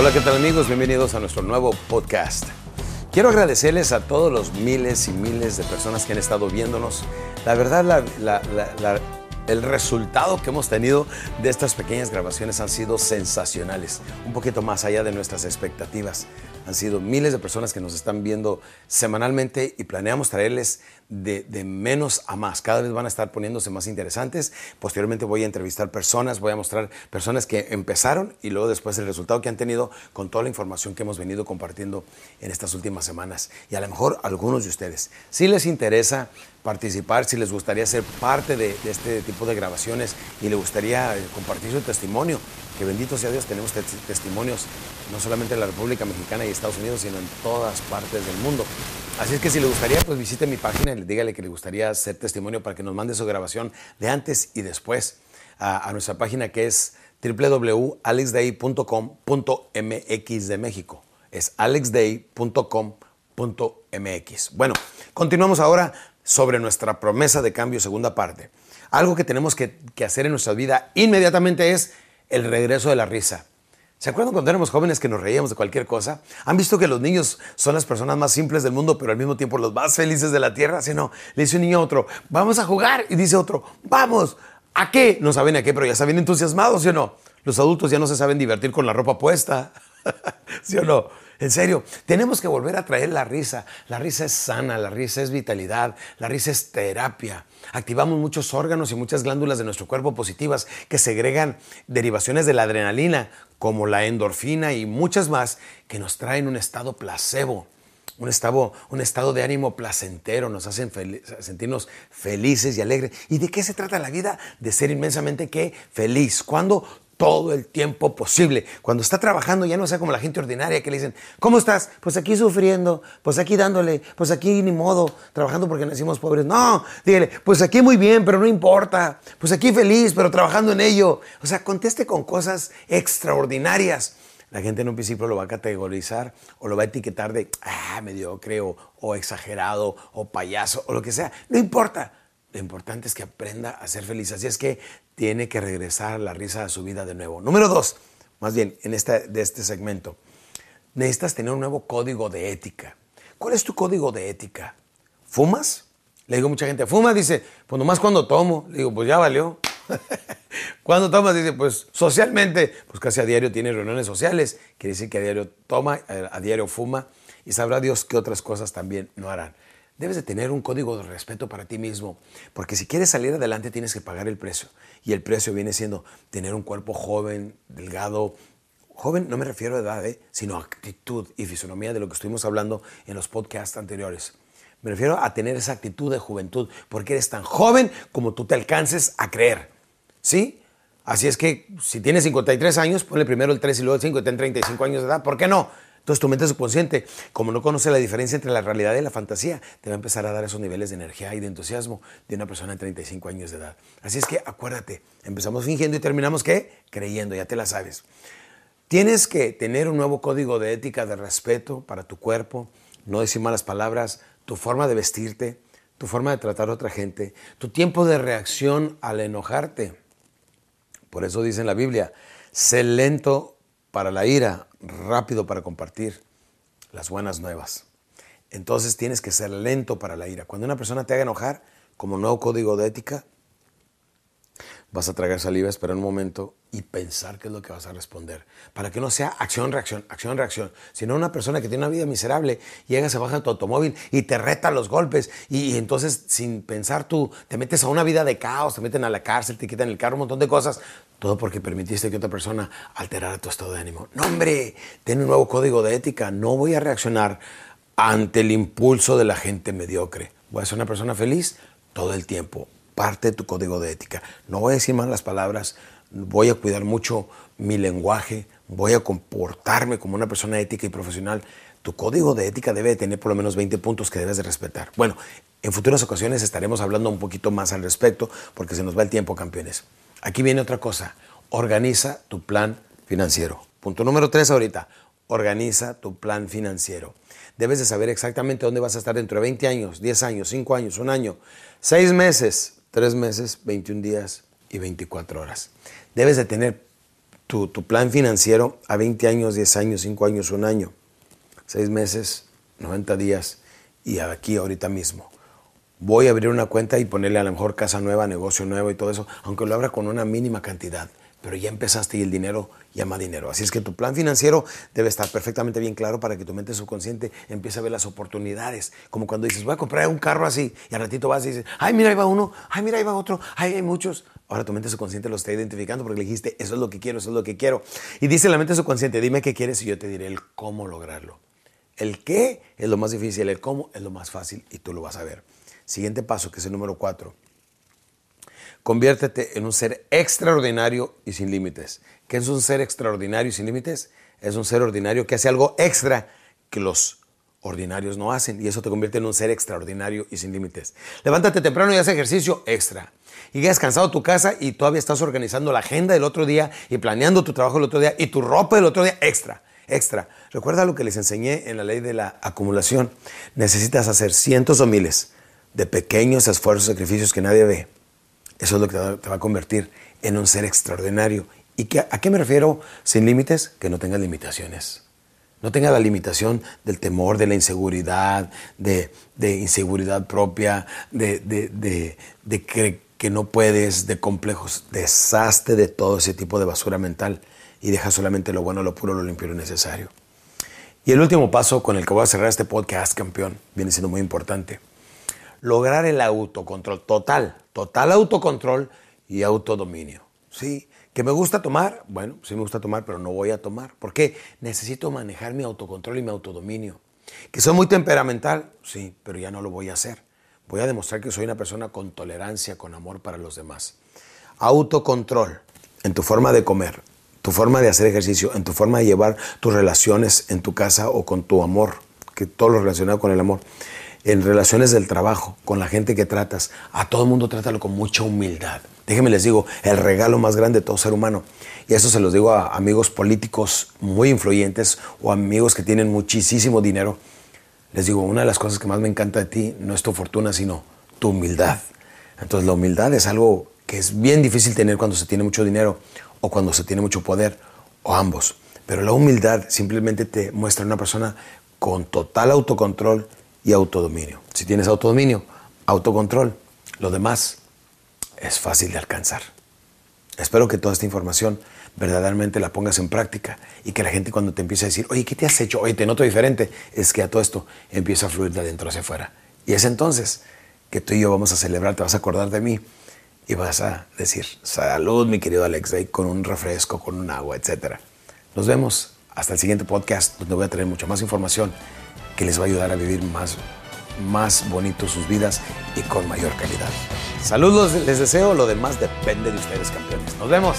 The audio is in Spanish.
Hola, ¿qué tal amigos? Bienvenidos a nuestro nuevo podcast. Quiero agradecerles a todos los miles y miles de personas que han estado viéndonos. La verdad, el resultado que hemos tenido de estas pequeñas grabaciones han sido sensacionales, un poquito más allá de nuestras expectativas. Han sido miles de personas que nos están viendo semanalmente y planeamos traerles de, menos a más. Cada vez van a estar poniéndose más interesantes. Posteriormente voy a entrevistar personas, voy a mostrar personas que empezaron y luego después el resultado que han tenido con toda la información que hemos venido compartiendo en estas últimas semanas. Y a lo mejor algunos de ustedes, si les interesa participar, si les gustaría ser parte de, este tipo de grabaciones y les gustaría eh, compartir su testimonio, que bendito sea Dios, tenemos testimonios no solamente en la República Mexicana y Estados Unidos, sino en todas partes del mundo. Así es que si le gustaría, pues visite mi página y dígale que le gustaría ser testimonio para que nos mande su grabación de antes y después a, nuestra página que es www.alexday.com.mx de México. Es alexday.com.mx. Bueno, continuamos ahora sobre nuestra promesa de cambio, segunda parte. Algo que tenemos que, que hacer en nuestra vida inmediatamente es el regreso de la risa. ¿Se acuerdan cuando éramos jóvenes que nos reíamos de cualquier cosa? ¿Han visto que los niños son las personas más simples del mundo, pero al mismo tiempo los más felices de la tierra? Si no, le dice un niño a otro, vamos a jugar. Y dice otro, vamos. ¿A qué? No saben a qué, pero ya bien entusiasmados, ¿sí o no? Los adultos ya no se saben divertir con la ropa puesta. ¿Sí o no? En serio, tenemos que volver a traer la risa. La risa es sana, la risa es vitalidad, la risa es terapia. Activamos muchos órganos y muchas glándulas de nuestro cuerpo positivas que segregan derivaciones de la adrenalina, como la endorfina y muchas más, que nos traen un estado placebo. Un estado, de ánimo placentero, nos hacen sentirnos felices y alegres. ¿Y de qué se trata la vida? De ser inmensamente ¿qué? feliz. Cuando todo el tiempo posible. Cuando está trabajando ya no sea como la gente ordinaria que le dicen, ¿cómo estás? Pues aquí sufriendo, pues aquí dándole, pues aquí ni modo, trabajando porque nacimos pobres. No, dígale, pues aquí muy bien, pero no importa. Pues aquí feliz, pero trabajando en ello. O sea, conteste con cosas extraordinarias. La gente en un principio lo va a categorizar o lo va a etiquetar de, ah, mediocre o, o exagerado o payaso o lo que sea. No importa. Lo importante es que aprenda a ser feliz. Así es que tiene que regresar la risa a su vida de nuevo. Número dos, más bien, en este, de este segmento, necesitas tener un nuevo código de ética. ¿Cuál es tu código de ética? ¿Fumas? Le digo a mucha gente, ¿fuma? Dice, pues nomás cuando tomo. Le digo, pues ya valió. ¿Cuándo tomas? Dice, pues socialmente, pues casi a diario tiene reuniones sociales. Quiere decir que a diario toma, a diario fuma y sabrá Dios qué otras cosas también no harán. Debes de tener un código de respeto para ti mismo, porque si quieres salir adelante tienes que pagar el precio. Y el precio viene siendo tener un cuerpo joven, delgado. Joven no me refiero a edad, ¿eh? sino a actitud y fisonomía de lo que estuvimos hablando en los podcasts anteriores. Me refiero a tener esa actitud de juventud, porque eres tan joven como tú te alcances a creer. ¿Sí? Así es que si tienes 53 años, ponle primero el 3 y luego el 5 y ten 35 años de edad. ¿Por qué no? Entonces tu mente subconsciente, como no conoce la diferencia entre la realidad y la fantasía, te va a empezar a dar esos niveles de energía y de entusiasmo de una persona de 35 años de edad. Así es que acuérdate, empezamos fingiendo y terminamos qué? Creyendo, ya te la sabes. Tienes que tener un nuevo código de ética, de respeto para tu cuerpo, no decir malas palabras, tu forma de vestirte, tu forma de tratar a otra gente, tu tiempo de reacción al enojarte. Por eso dice en la Biblia, sé lento para la ira, rápido para compartir las buenas nuevas. Entonces tienes que ser lento para la ira. Cuando una persona te haga enojar, como nuevo código de ética, vas a tragar saliva, esperar un momento y pensar qué es lo que vas a responder. Para que no sea acción, reacción, acción, reacción. Sino una persona que tiene una vida miserable, llega, se baja a tu automóvil y te reta los golpes. Y, entonces, sin pensar tú, te metes a una vida de caos, te meten a la cárcel, te quitan el carro, un montón de cosas. Todo porque permitiste que otra persona alterara tu estado de ánimo. No, hombre, tiene un nuevo código de ética. No voy a reaccionar ante el impulso de la gente mediocre. Voy a ser una persona feliz todo el tiempo parte de tu código de ética. No voy a decir malas palabras, voy a cuidar mucho mi lenguaje, voy a comportarme como una persona ética y profesional. Tu código de ética debe tener por lo menos 20 puntos que debes de respetar. Bueno, en futuras ocasiones estaremos hablando un poquito más al respecto porque se nos va el tiempo, campeones. Aquí viene otra cosa. Organiza tu plan financiero. Punto número tres ahorita. Organiza tu plan financiero. Debes de saber exactamente dónde vas a estar dentro de 20 años, 10 años, 5 años, un año, 6 meses, Tres meses, 21 días y 24 horas. Debes de tener tu, plan financiero a 20 años, 10 años, 5 años, un año, 6 meses, 90 días y aquí ahorita mismo. Voy a abrir una cuenta y ponerle a lo mejor casa nueva, negocio nuevo y todo eso, aunque lo abra con una mínima cantidad pero ya empezaste y el dinero llama dinero. Así es que tu plan financiero debe estar perfectamente bien claro para que tu mente subconsciente empiece a ver las oportunidades. Como cuando dices, voy a comprar un carro así, y al ratito vas y dices, ay, mira, ahí va uno, ay, mira, ahí va otro, ay, hay muchos. Ahora tu mente subconsciente lo está identificando porque le dijiste, eso es lo que quiero, eso es lo que quiero. Y dice la mente subconsciente, dime qué quieres y yo te diré el cómo lograrlo. El qué es lo más difícil, el cómo es lo más fácil y tú lo vas a ver. Siguiente paso, que es el número cuatro Conviértete en un ser extraordinario y sin límites. ¿Qué es un ser extraordinario y sin límites? Es un ser ordinario que hace algo extra que los ordinarios no hacen y eso te convierte en un ser extraordinario y sin límites. Levántate temprano y haz ejercicio extra. Y has cansado tu casa y todavía estás organizando la agenda del otro día y planeando tu trabajo del otro día y tu ropa del otro día extra. Extra. Recuerda lo que les enseñé en la ley de la acumulación. Necesitas hacer cientos o miles de pequeños esfuerzos, sacrificios que nadie ve eso es lo que te va a convertir en un ser extraordinario. ¿Y a qué me refiero sin límites? Que no tengas limitaciones. No tengas la limitación del temor, de la inseguridad, de, inseguridad propia, de, que, no puedes, de complejos. Deshazte de todo ese tipo de basura mental y deja solamente lo bueno, lo puro, lo limpio lo necesario. Y el último paso con el que voy a cerrar este podcast, campeón, viene siendo muy importante lograr el autocontrol total, total autocontrol y autodominio. Sí, que me gusta tomar, bueno, sí me gusta tomar, pero no voy a tomar. ¿Por qué? Necesito manejar mi autocontrol y mi autodominio. Que soy muy temperamental, sí, pero ya no lo voy a hacer. Voy a demostrar que soy una persona con tolerancia, con amor para los demás. Autocontrol en tu forma de comer, tu forma de hacer ejercicio, en tu forma de llevar tus relaciones en tu casa o con tu amor, que todo lo relacionado con el amor en relaciones del trabajo, con la gente que tratas, a todo el mundo trátalo con mucha humildad. Déjenme les digo, el regalo más grande de todo ser humano, y eso se los digo a amigos políticos muy influyentes o amigos que tienen muchísimo dinero, les digo, una de las cosas que más me encanta de ti no es tu fortuna, sino tu humildad. Entonces la humildad es algo que es bien difícil tener cuando se tiene mucho dinero o cuando se tiene mucho poder, o ambos. Pero la humildad simplemente te muestra una persona con total autocontrol, y autodominio. Si tienes autodominio, autocontrol, lo demás es fácil de alcanzar. Espero que toda esta información verdaderamente la pongas en práctica y que la gente cuando te empiece a decir, oye, ¿qué te has hecho? Oye, te noto diferente, es que a todo esto empieza a fluir de adentro hacia afuera. Y es entonces que tú y yo vamos a celebrar, te vas a acordar de mí y vas a decir, salud mi querido Alex Day, con un refresco, con un agua, etc. Nos vemos hasta el siguiente podcast donde voy a tener mucha más información que les va a ayudar a vivir más, más bonito sus vidas y con mayor calidad. Saludos, les deseo, lo demás depende de ustedes campeones. Nos vemos.